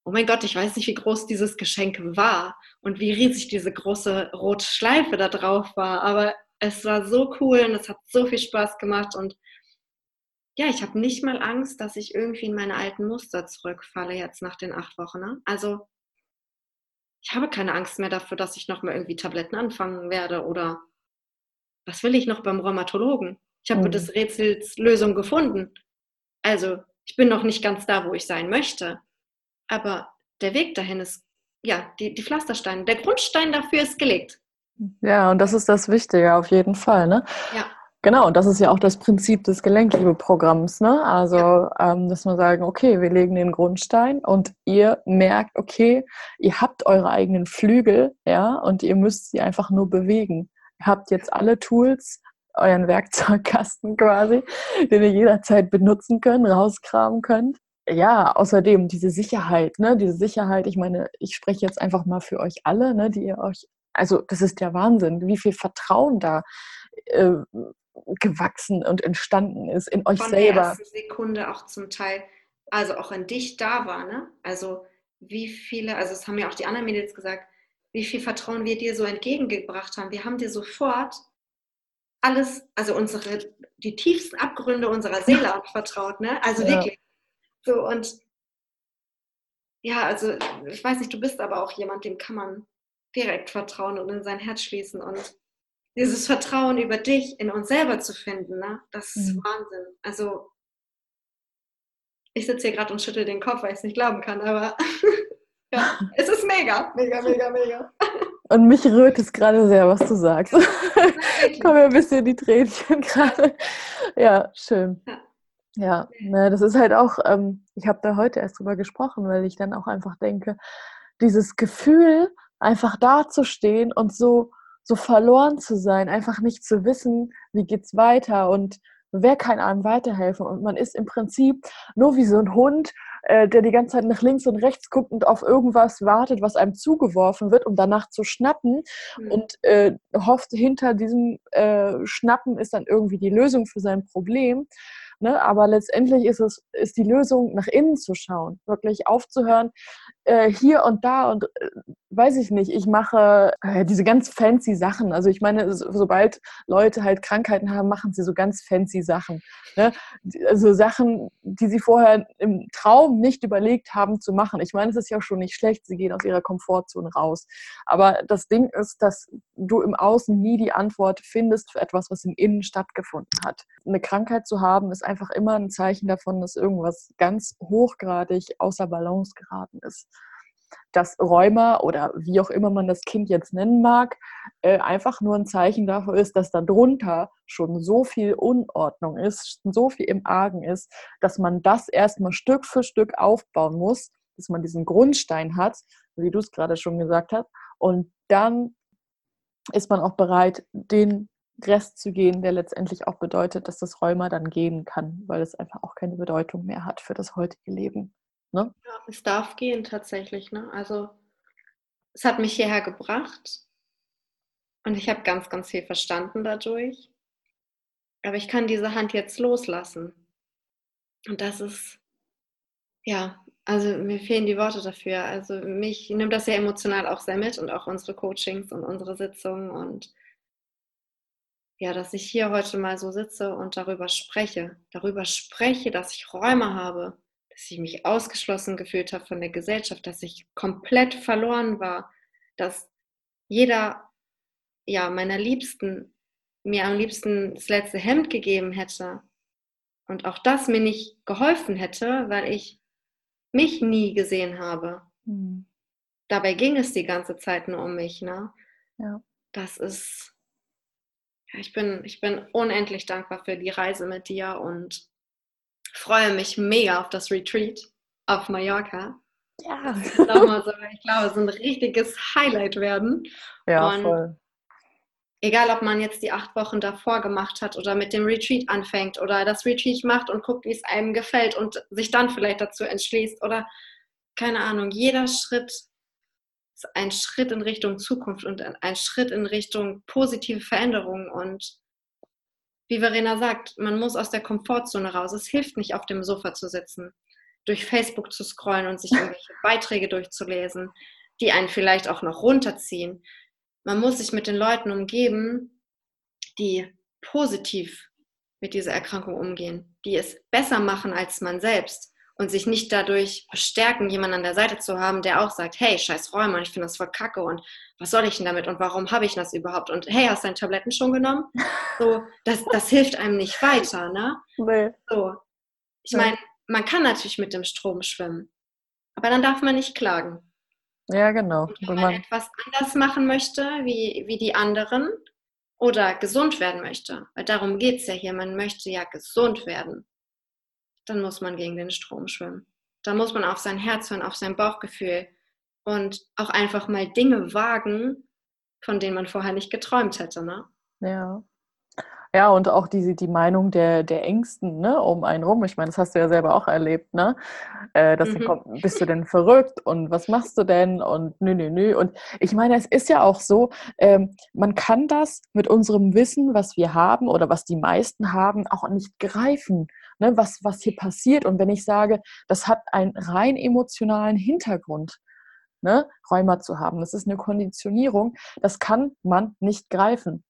oh mein Gott, ich weiß nicht, wie groß dieses Geschenk war und wie riesig diese große rote Schleife da drauf war. Aber es war so cool und es hat so viel Spaß gemacht. Und ja, ich habe nicht mal Angst, dass ich irgendwie in meine alten Muster zurückfalle jetzt nach den acht Wochen. Ne? Also ich habe keine Angst mehr dafür, dass ich nochmal irgendwie Tabletten anfangen werde oder was will ich noch beim Rheumatologen? Ich habe mhm. des Rätsels Lösung gefunden. Also, ich bin noch nicht ganz da, wo ich sein möchte. Aber der Weg dahin ist, ja, die, die Pflastersteine. Der Grundstein dafür ist gelegt. Ja, und das ist das Wichtige auf jeden Fall, ne? Ja. Genau, und das ist ja auch das Prinzip des Gelenkliebe-Programms, ne? Also, ja. ähm, dass wir sagen, okay, wir legen den Grundstein und ihr merkt, okay, ihr habt eure eigenen Flügel, ja, und ihr müsst sie einfach nur bewegen. Ihr habt jetzt alle Tools, euren Werkzeugkasten quasi, den ihr jederzeit benutzen könnt, rauskramen könnt. Ja, außerdem diese Sicherheit, ne, diese Sicherheit, ich meine, ich spreche jetzt einfach mal für euch alle, ne, die ihr euch, also das ist der Wahnsinn, wie viel Vertrauen da äh, gewachsen und entstanden ist in euch Von selber. Von der ersten Sekunde auch zum Teil, also auch in dich da war, ne? Also wie viele, also es haben ja auch die anderen Mädels gesagt, wie viel Vertrauen wir dir so entgegengebracht haben. Wir haben dir sofort alles, also unsere, die tiefsten Abgründe unserer Seele vertraut, ne? Also ja. wirklich. So und ja, also ich weiß nicht, du bist aber auch jemand, dem kann man direkt vertrauen und in sein Herz schließen und dieses Vertrauen über dich in uns selber zu finden, ne? Das ist mhm. Wahnsinn. Also ich sitze hier gerade und schüttel den Kopf, weil ich es nicht glauben kann, aber <laughs> ja, es ist mega, mega, mega, mega. Und mich rührt es gerade sehr, was du sagst. <laughs> Kommen mir ein bisschen die Tränchen gerade. Ja, schön. Ja, ne, das ist halt auch, ähm, ich habe da heute erst drüber gesprochen, weil ich dann auch einfach denke, dieses Gefühl, einfach dazustehen und so, so verloren zu sein, einfach nicht zu wissen, wie geht's weiter und wer kann einem weiterhelfen. Und man ist im Prinzip nur wie so ein Hund, äh, der die ganze Zeit nach links und rechts guckt und auf irgendwas wartet, was einem zugeworfen wird, um danach zu schnappen. Mhm. Und äh, hofft, hinter diesem äh, Schnappen ist dann irgendwie die Lösung für sein Problem. Ne? Aber letztendlich ist es ist die Lösung, nach innen zu schauen, wirklich aufzuhören, äh, hier und da und äh, weiß ich nicht, ich mache äh, diese ganz fancy Sachen. Also ich meine, so, sobald Leute halt Krankheiten haben, machen sie so ganz fancy Sachen. Ne? Also Sachen, die sie vorher im Traum nicht überlegt haben zu machen. Ich meine, es ist ja auch schon nicht schlecht, sie gehen aus ihrer Komfortzone raus. Aber das Ding ist, dass du im Außen nie die Antwort findest für etwas, was im Innen stattgefunden hat. Eine Krankheit zu haben, ist einfach immer ein Zeichen davon, dass irgendwas ganz hochgradig außer Balance geraten ist. Dass Rheuma oder wie auch immer man das Kind jetzt nennen mag, äh, einfach nur ein Zeichen dafür ist, dass darunter schon so viel Unordnung ist, so viel im Argen ist, dass man das erstmal Stück für Stück aufbauen muss, dass man diesen Grundstein hat, wie du es gerade schon gesagt hast, und dann ist man auch bereit, den Rest zu gehen, der letztendlich auch bedeutet, dass das Rheuma dann gehen kann, weil es einfach auch keine Bedeutung mehr hat für das heutige Leben. Ne? Ja, es darf gehen tatsächlich. Ne? Also es hat mich hierher gebracht und ich habe ganz, ganz viel verstanden dadurch. Aber ich kann diese Hand jetzt loslassen. Und das ist, ja, also mir fehlen die Worte dafür. Also mich nimmt das ja emotional auch sehr mit und auch unsere Coachings und unsere Sitzungen und ja, dass ich hier heute mal so sitze und darüber spreche, darüber spreche, dass ich Räume habe, dass ich mich ausgeschlossen gefühlt habe von der Gesellschaft, dass ich komplett verloren war, dass jeder ja, meiner Liebsten mir am liebsten das letzte Hemd gegeben hätte und auch das mir nicht geholfen hätte, weil ich mich nie gesehen habe. Mhm. Dabei ging es die ganze Zeit nur um mich. Ne? Ja. Das ist, ich bin, ich bin unendlich dankbar für die Reise mit dir und freue mich mega auf das Retreat auf Mallorca. Ja. ich glaube, es wird ein richtiges Highlight werden. Ja, und voll. Egal, ob man jetzt die acht Wochen davor gemacht hat oder mit dem Retreat anfängt oder das Retreat macht und guckt, wie es einem gefällt und sich dann vielleicht dazu entschließt oder keine Ahnung, jeder Schritt ist ein Schritt in Richtung Zukunft und ein Schritt in Richtung positive Veränderung. Und wie Verena sagt, man muss aus der Komfortzone raus. Es hilft nicht, auf dem Sofa zu sitzen, durch Facebook zu scrollen und sich <laughs> irgendwelche Beiträge durchzulesen, die einen vielleicht auch noch runterziehen man muss sich mit den Leuten umgeben, die positiv mit dieser Erkrankung umgehen, die es besser machen als man selbst und sich nicht dadurch bestärken, jemanden an der Seite zu haben, der auch sagt, hey, scheiß Räumer, ich finde das voll kacke und was soll ich denn damit und warum habe ich das überhaupt und hey, hast du deine Tabletten schon genommen? <laughs> So, das, das hilft einem nicht weiter, ne? Nee. So, ich meine, man kann natürlich mit dem Strom schwimmen, aber dann darf man nicht klagen. Ja, genau. Und wenn man etwas anders machen möchte wie, wie die anderen oder gesund werden möchte, weil darum geht es ja hier, man möchte ja gesund werden, dann muss man gegen den Strom schwimmen. Da muss man auf sein Herz hören, auf sein Bauchgefühl und auch einfach mal Dinge wagen, von denen man vorher nicht geträumt hätte. Ne? Ja. Ja, und auch die, die Meinung der, der Ängsten ne, um einen rum. Ich meine, das hast du ja selber auch erlebt, ne? Äh, dass mhm. kommt, bist du denn verrückt und was machst du denn und nö, nö, nö. Und ich meine, es ist ja auch so, ähm, man kann das mit unserem Wissen, was wir haben oder was die meisten haben, auch nicht greifen, ne, was, was hier passiert. Und wenn ich sage, das hat einen rein emotionalen Hintergrund, ne, Rheuma zu haben, das ist eine Konditionierung, das kann man nicht greifen.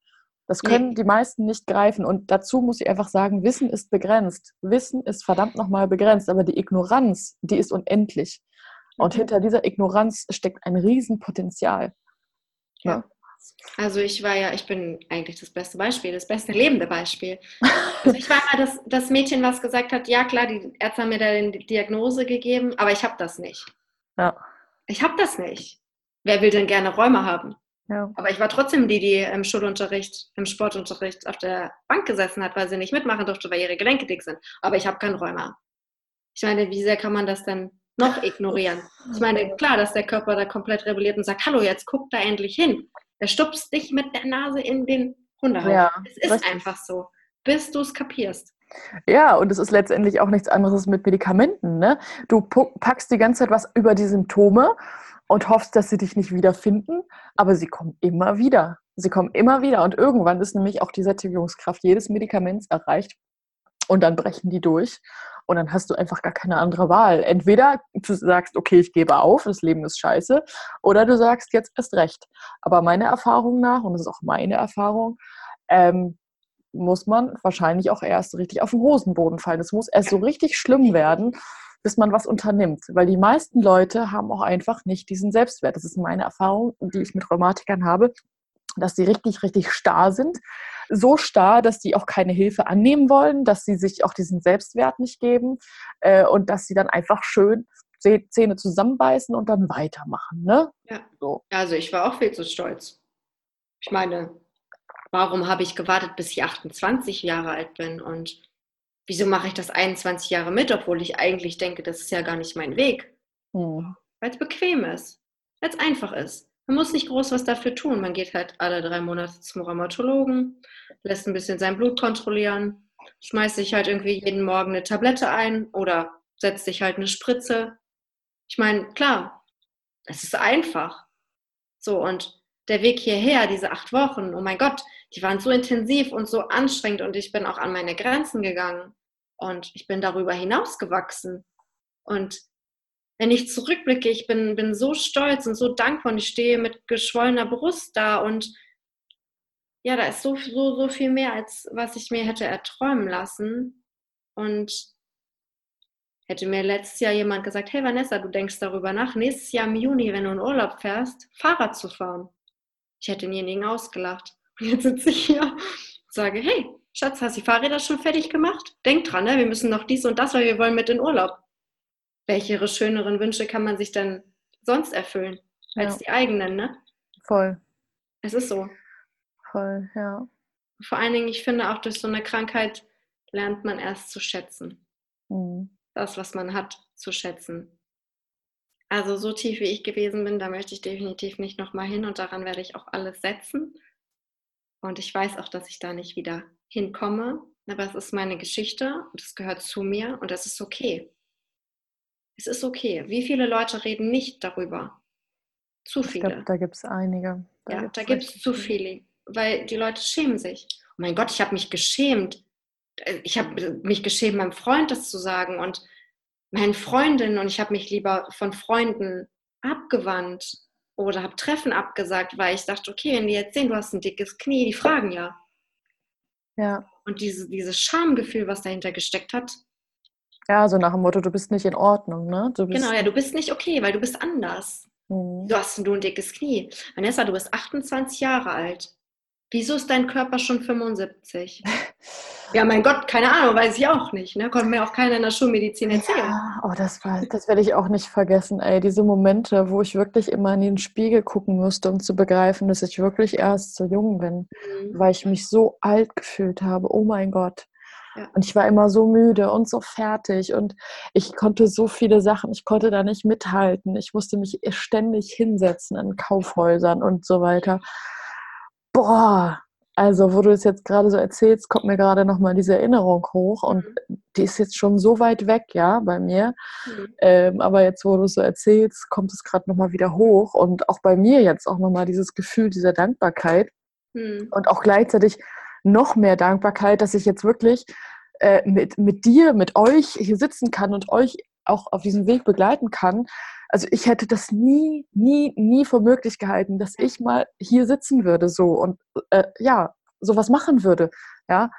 Das können nee. die meisten nicht greifen. Und dazu muss ich einfach sagen, Wissen ist begrenzt. Wissen ist verdammt nochmal begrenzt, aber die Ignoranz, die ist unendlich. Und mhm. hinter dieser Ignoranz steckt ein Riesenpotenzial. Ja. Also ich war ja, ich bin eigentlich das beste Beispiel, das beste lebende Beispiel. Also ich war mal das, das Mädchen, was gesagt hat, ja klar, die Ärzte haben mir da die Diagnose gegeben, aber ich habe das nicht. Ja. Ich habe das nicht. Wer will denn gerne Räume haben? Ja. Aber ich war trotzdem die, die im Schulunterricht, im Sportunterricht auf der Bank gesessen hat, weil sie nicht mitmachen durfte, weil ihre Gelenke dick sind. Aber ich habe keinen Rheuma. Ich meine, wie sehr kann man das denn noch ignorieren? Ich meine, klar, dass der Körper da komplett rebelliert und sagt, hallo, jetzt guck da endlich hin. Er stupst dich mit der Nase in den Hundehaufen. Ja, es ist richtig. einfach so, bis du es kapierst. Ja, und es ist letztendlich auch nichts anderes mit Medikamenten. Ne? Du packst die ganze Zeit was über die Symptome und hoffst, dass sie dich nicht wiederfinden, aber sie kommen immer wieder. Sie kommen immer wieder und irgendwann ist nämlich auch die Sättigungskraft jedes Medikaments erreicht und dann brechen die durch und dann hast du einfach gar keine andere Wahl. Entweder du sagst, okay, ich gebe auf, das Leben ist scheiße, oder du sagst jetzt erst recht. Aber meiner Erfahrung nach, und das ist auch meine Erfahrung, ähm, muss man wahrscheinlich auch erst richtig auf den Hosenboden fallen. Es muss erst so richtig schlimm werden, bis man was unternimmt. Weil die meisten Leute haben auch einfach nicht diesen Selbstwert. Das ist meine Erfahrung, die ich mit Rheumatikern habe, dass sie richtig, richtig starr sind. So starr, dass sie auch keine Hilfe annehmen wollen, dass sie sich auch diesen Selbstwert nicht geben äh, und dass sie dann einfach schön Zähne zusammenbeißen und dann weitermachen. Ne? Ja. So. Also ich war auch viel zu stolz. Ich meine, warum habe ich gewartet, bis ich 28 Jahre alt bin und wieso mache ich das 21 Jahre mit, obwohl ich eigentlich denke, das ist ja gar nicht mein Weg. Hm. Weil es bequem ist, weil es einfach ist. Man muss nicht groß was dafür tun. Man geht halt alle drei Monate zum Rheumatologen, lässt ein bisschen sein Blut kontrollieren, schmeißt sich halt irgendwie jeden Morgen eine Tablette ein oder setzt sich halt eine Spritze. Ich meine, klar, es ist einfach. So, und der Weg hierher, diese acht Wochen, oh mein Gott, die waren so intensiv und so anstrengend und ich bin auch an meine Grenzen gegangen und ich bin darüber hinausgewachsen. Und wenn ich zurückblicke, ich bin, bin so stolz und so dankbar und ich stehe mit geschwollener Brust da und ja, da ist so, so, so viel mehr, als was ich mir hätte erträumen lassen. Und hätte mir letztes Jahr jemand gesagt, hey Vanessa, du denkst darüber nach, nächstes Jahr im Juni, wenn du in Urlaub fährst, Fahrrad zu fahren. Ich hätte denjenigen ausgelacht. <laughs> Und jetzt sitze ich hier und sage, hey, Schatz, hast du die Fahrräder schon fertig gemacht? Denk dran, ne? wir müssen noch dies und das, weil wir wollen mit in Urlaub. Welche schöneren Wünsche kann man sich denn sonst erfüllen als ja. die eigenen, ne? Voll. Es ist so. Voll, ja. Vor allen Dingen, ich finde auch durch so eine Krankheit lernt man erst zu schätzen. Mhm. Das, was man hat, zu schätzen. Also so tief wie ich gewesen bin, da möchte ich definitiv nicht nochmal hin und daran werde ich auch alles setzen. Und ich weiß auch, dass ich da nicht wieder hinkomme. Aber es ist meine Geschichte und es gehört zu mir und es ist okay. Es ist okay. Wie viele Leute reden nicht darüber? Zu viele. Ich glaub, da gibt es einige. Da ja, gibt's da gibt es zu viele, weil die Leute schämen sich. Oh mein Gott, ich habe mich geschämt. Ich habe mich geschämt, meinem Freund das zu sagen und meinen Freundinnen und ich habe mich lieber von Freunden abgewandt oder habe Treffen abgesagt, weil ich dachte, okay, wenn die jetzt sehen, du hast ein dickes Knie, die fragen ja. Ja. Und diese, dieses Schamgefühl, was dahinter gesteckt hat. Ja, so nach dem Motto, du bist nicht in Ordnung, ne? genau, ja, du bist nicht okay, weil du bist anders. Mhm. Du hast du ein dickes Knie. Vanessa, du bist 28 Jahre alt. Wieso ist dein Körper schon 75? <laughs> ja, mein Gott, keine Ahnung, weiß ich auch nicht. Ne? Konnte mir auch keiner in der Schulmedizin erzählen. Ja, oh, das, war, das werde ich auch nicht vergessen, ey. Diese Momente, wo ich wirklich immer in den Spiegel gucken musste, um zu begreifen, dass ich wirklich erst so jung bin, mhm. weil ich mich so alt gefühlt habe. Oh mein Gott. Ja. Und ich war immer so müde und so fertig und ich konnte so viele Sachen, ich konnte da nicht mithalten. Ich musste mich ständig hinsetzen in Kaufhäusern und so weiter. Boah, also wo du es jetzt gerade so erzählst, kommt mir gerade nochmal diese Erinnerung hoch und mhm. die ist jetzt schon so weit weg, ja, bei mir. Mhm. Ähm, aber jetzt, wo du es so erzählst, kommt es gerade nochmal wieder hoch und auch bei mir jetzt auch nochmal dieses Gefühl dieser Dankbarkeit mhm. und auch gleichzeitig noch mehr Dankbarkeit, dass ich jetzt wirklich äh, mit, mit dir, mit euch hier sitzen kann und euch auch auf diesem Weg begleiten kann, also ich hätte das nie, nie, nie für möglich gehalten, dass ich mal hier sitzen würde so und äh, ja, sowas machen würde. Ja,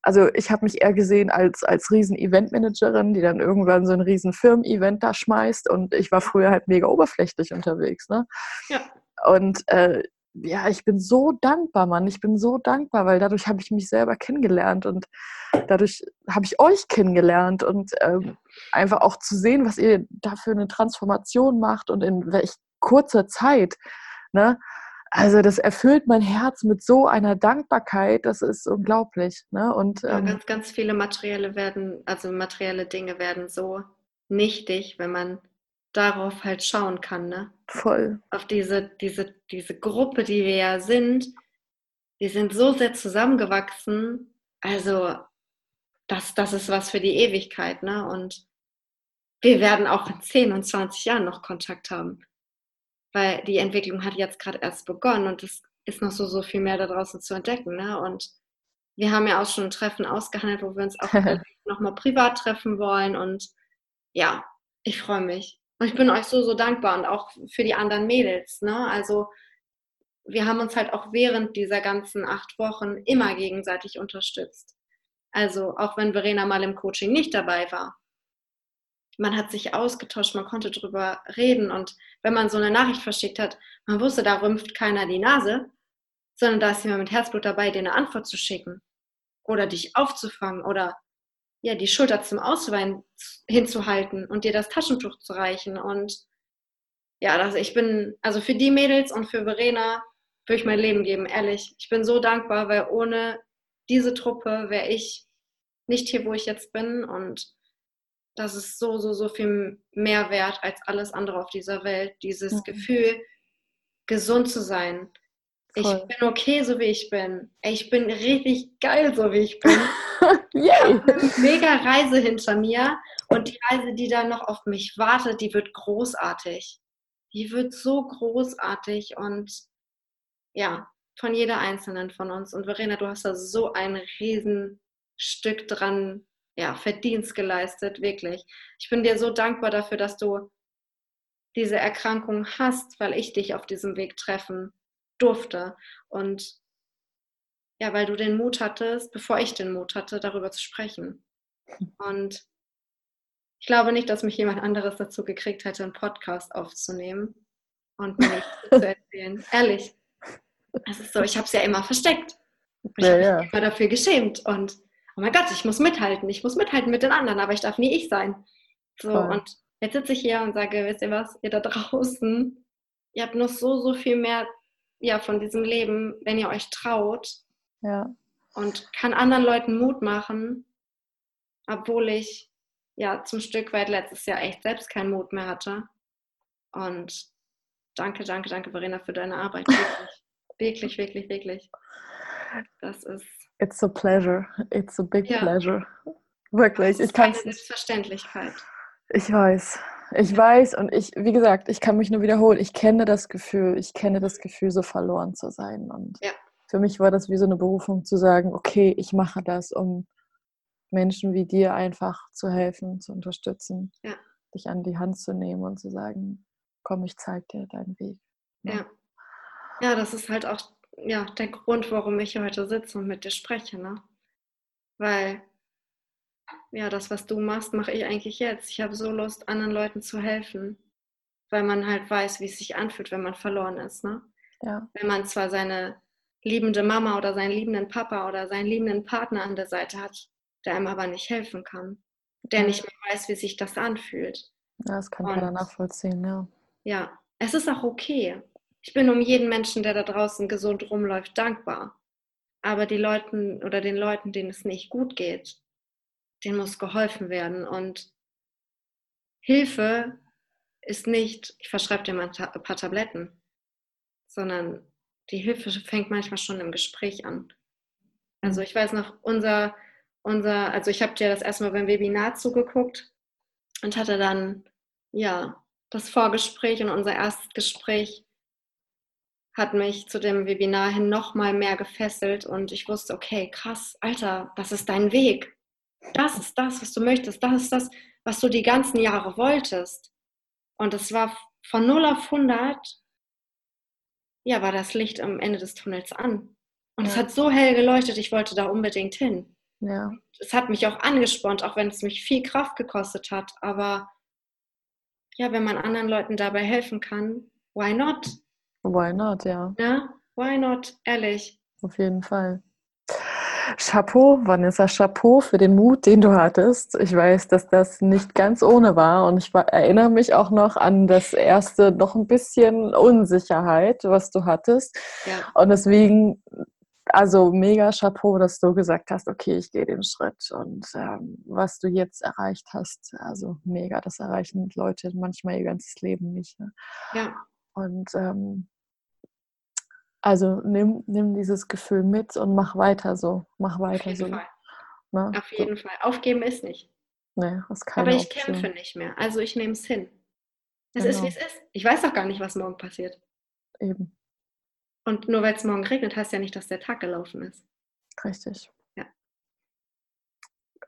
also ich habe mich eher gesehen als, als riesen Eventmanagerin, die dann irgendwann so ein riesen Firmen-Event da schmeißt und ich war früher halt mega oberflächlich unterwegs. Ne? Ja. Und äh, ja, ich bin so dankbar, Mann. Ich bin so dankbar, weil dadurch habe ich mich selber kennengelernt und dadurch habe ich euch kennengelernt und ähm, einfach auch zu sehen, was ihr da für eine Transformation macht und in welch kurzer Zeit. Ne? Also das erfüllt mein Herz mit so einer Dankbarkeit, das ist unglaublich. Ne? Und, ähm, ja, ganz, ganz viele materielle werden, also materielle Dinge werden so nichtig, wenn man darauf halt schauen kann, ne? Voll. Auf diese, diese, diese Gruppe, die wir ja sind, wir sind so sehr zusammengewachsen. Also, das, das ist was für die Ewigkeit, ne? Und wir werden auch in 10 und 20 Jahren noch Kontakt haben. Weil die Entwicklung hat jetzt gerade erst begonnen und es ist noch so, so viel mehr da draußen zu entdecken, ne? Und wir haben ja auch schon ein Treffen ausgehandelt, wo wir uns auch <laughs> nochmal privat treffen wollen. Und ja, ich freue mich. Und ich bin euch so, so dankbar und auch für die anderen Mädels. Ne? Also wir haben uns halt auch während dieser ganzen acht Wochen immer gegenseitig unterstützt. Also auch wenn Verena mal im Coaching nicht dabei war. Man hat sich ausgetauscht, man konnte drüber reden und wenn man so eine Nachricht verschickt hat, man wusste, da rümpft keiner die Nase, sondern da ist jemand mit Herzblut dabei, dir eine Antwort zu schicken oder dich aufzufangen oder ja, die Schulter zum Ausweinen hinzuhalten und dir das Taschentuch zu reichen. Und ja, also ich bin, also für die Mädels und für Verena würde ich mein Leben geben, ehrlich. Ich bin so dankbar, weil ohne diese Truppe wäre ich nicht hier, wo ich jetzt bin. Und das ist so, so, so viel mehr wert als alles andere auf dieser Welt. Dieses mhm. Gefühl, gesund zu sein, ich bin okay, so wie ich bin. Ich bin richtig geil, so wie ich bin. <laughs> ich habe eine mega Reise hinter mir und die Reise, die dann noch auf mich wartet, die wird großartig. Die wird so großartig und ja, von jeder einzelnen von uns. Und Verena, du hast da so ein Riesenstück dran, ja, Verdienst geleistet, wirklich. Ich bin dir so dankbar dafür, dass du diese Erkrankung hast, weil ich dich auf diesem Weg treffen durfte. Und ja, weil du den Mut hattest, bevor ich den Mut hatte, darüber zu sprechen. Und ich glaube nicht, dass mich jemand anderes dazu gekriegt hätte, einen Podcast aufzunehmen und mir nichts <laughs> zu erzählen. Ehrlich. Es ist so, ich habe es ja immer versteckt. Ich ja, habe ja. mich immer dafür geschämt. Und oh mein Gott, ich muss mithalten. Ich muss mithalten mit den anderen, aber ich darf nie ich sein. So, Voll. und jetzt sitze ich hier und sage, wisst ihr was, ihr da draußen, ihr habt noch so, so viel mehr ja, von diesem Leben, wenn ihr euch traut. Ja. Und kann anderen Leuten Mut machen, obwohl ich ja zum Stück weit letztes Jahr echt selbst keinen Mut mehr hatte. Und danke, danke, danke, Verena, für deine Arbeit. Wirklich, <laughs> wirklich, wirklich, wirklich. Das ist. It's a pleasure. It's a big ja. pleasure. Wirklich. Das ist ich kann Selbstverständlichkeit. Ich weiß. Ich weiß und ich, wie gesagt, ich kann mich nur wiederholen. Ich kenne das Gefühl, ich kenne das Gefühl, so verloren zu sein. Und ja. für mich war das wie so eine Berufung zu sagen, okay, ich mache das, um Menschen wie dir einfach zu helfen, zu unterstützen, ja. dich an die Hand zu nehmen und zu sagen, komm, ich zeig dir deinen Weg. Ja. ja. Ja, das ist halt auch ja, der Grund, warum ich heute sitze und mit dir spreche, ne? Weil ja, das, was du machst, mache ich eigentlich jetzt. Ich habe so Lust, anderen Leuten zu helfen, weil man halt weiß, wie es sich anfühlt, wenn man verloren ist. Ne? Ja. Wenn man zwar seine liebende Mama oder seinen liebenden Papa oder seinen liebenden Partner an der Seite hat, der einem aber nicht helfen kann, der nicht mehr weiß, wie sich das anfühlt. Ja, das kann keiner nachvollziehen, ja. Ja, es ist auch okay. Ich bin um jeden Menschen, der da draußen gesund rumläuft, dankbar. Aber die Leuten oder den Leuten, denen es nicht gut geht, denen muss geholfen werden. Und Hilfe ist nicht, ich verschreibe dir mal ein paar Tabletten, sondern die Hilfe fängt manchmal schon im Gespräch an. Also ich weiß noch, unser, unser also ich habe dir das erstmal beim Webinar zugeguckt und hatte dann, ja, das Vorgespräch und unser erstes Gespräch hat mich zu dem Webinar hin noch mal mehr gefesselt und ich wusste, okay, krass, Alter, das ist dein Weg das ist das, was du möchtest, das ist das, was du die ganzen Jahre wolltest. Und es war von 0 auf 100, ja, war das Licht am Ende des Tunnels an. Und ja. es hat so hell geleuchtet, ich wollte da unbedingt hin. Ja. Es hat mich auch angespornt, auch wenn es mich viel Kraft gekostet hat. Aber ja, wenn man anderen Leuten dabei helfen kann, why not? Why not, ja. Ja, why not, ehrlich. Auf jeden Fall. Chapeau, Vanessa, Chapeau für den Mut, den du hattest. Ich weiß, dass das nicht ganz ohne war und ich erinnere mich auch noch an das erste, noch ein bisschen Unsicherheit, was du hattest. Ja. Und deswegen, also mega Chapeau, dass du gesagt hast, okay, ich gehe den Schritt und ähm, was du jetzt erreicht hast, also mega, das erreichen Leute manchmal ihr ganzes Leben nicht. Ne? Ja. Und ähm, also nimm, nimm dieses Gefühl mit und mach weiter so. Mach weiter Auf so. Fall. Ne? Auf jeden so. Fall. Aufgeben ist nicht. Nee, ist keine Aber ich Option. kämpfe nicht mehr. Also ich nehme es hin. Es genau. ist, wie es ist. Ich weiß auch gar nicht, was morgen passiert. Eben. Und nur weil es morgen regnet, heißt ja nicht, dass der Tag gelaufen ist. Richtig.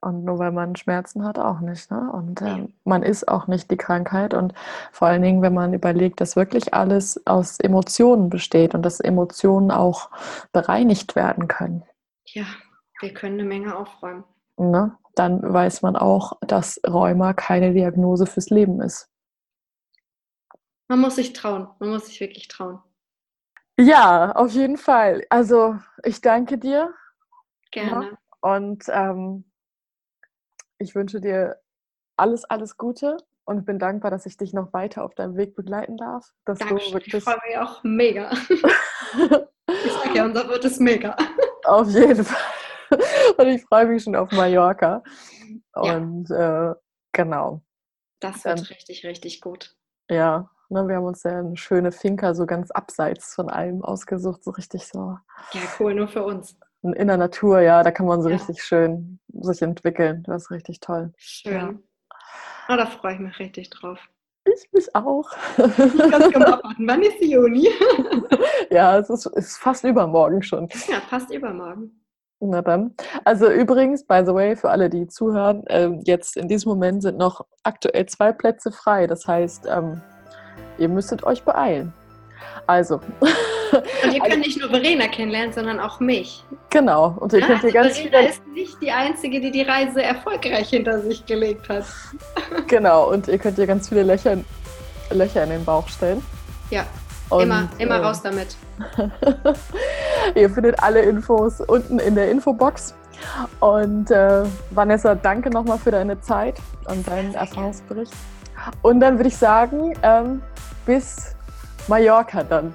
Und nur weil man Schmerzen hat, auch nicht. Ne? Und äh, man ist auch nicht die Krankheit. Und vor allen Dingen, wenn man überlegt, dass wirklich alles aus Emotionen besteht und dass Emotionen auch bereinigt werden können. Ja, wir können eine Menge aufräumen. Ne? Dann weiß man auch, dass Rheuma keine Diagnose fürs Leben ist. Man muss sich trauen. Man muss sich wirklich trauen. Ja, auf jeden Fall. Also ich danke dir. Gerne. Ja. Und ähm, ich wünsche dir alles, alles Gute und bin dankbar, dass ich dich noch weiter auf deinem Weg begleiten darf. Dass Dankeschön. Du wirklich ich freue mich auch mega. <laughs> ich sage ja, unser wird es mega. Auf jeden Fall. Und ich freue mich schon auf Mallorca. Und ja. äh, genau. Das wird Dann, richtig, richtig gut. Ja, ne, wir haben uns ja eine schöne Finca so ganz abseits von allem ausgesucht, so richtig so. Ja, cool, nur für uns in der Natur, ja, da kann man so ja. richtig schön sich entwickeln. Das ist richtig toll. Schön. Ja. Oh, da freue ich mich richtig drauf. Ich mich auch. Ich kann kaum abwarten. Wann ist die Juni? <laughs> ja, es ist, ist fast übermorgen schon. Ja, fast übermorgen. Na dann. Also übrigens, by the way, für alle, die zuhören, äh, jetzt in diesem Moment sind noch aktuell zwei Plätze frei. Das heißt, ähm, ihr müsstet euch beeilen. Also. <laughs> Und ihr könnt nicht nur Verena kennenlernen, sondern auch mich. Genau. Und ihr ja, könnt also ganz Verena viele... ist nicht die Einzige, die die Reise erfolgreich hinter sich gelegt hat. <laughs> Genau. Und ihr könnt ihr ganz viele Löcher, Löcher in den Bauch stellen. Ja. Und, immer, immer äh, raus damit. <laughs> ihr findet alle Infos unten in der Infobox. Und äh, Vanessa, danke nochmal für deine Zeit und deinen Erfahrungsbericht. Und dann würde ich sagen, ähm, bis Mallorca dann.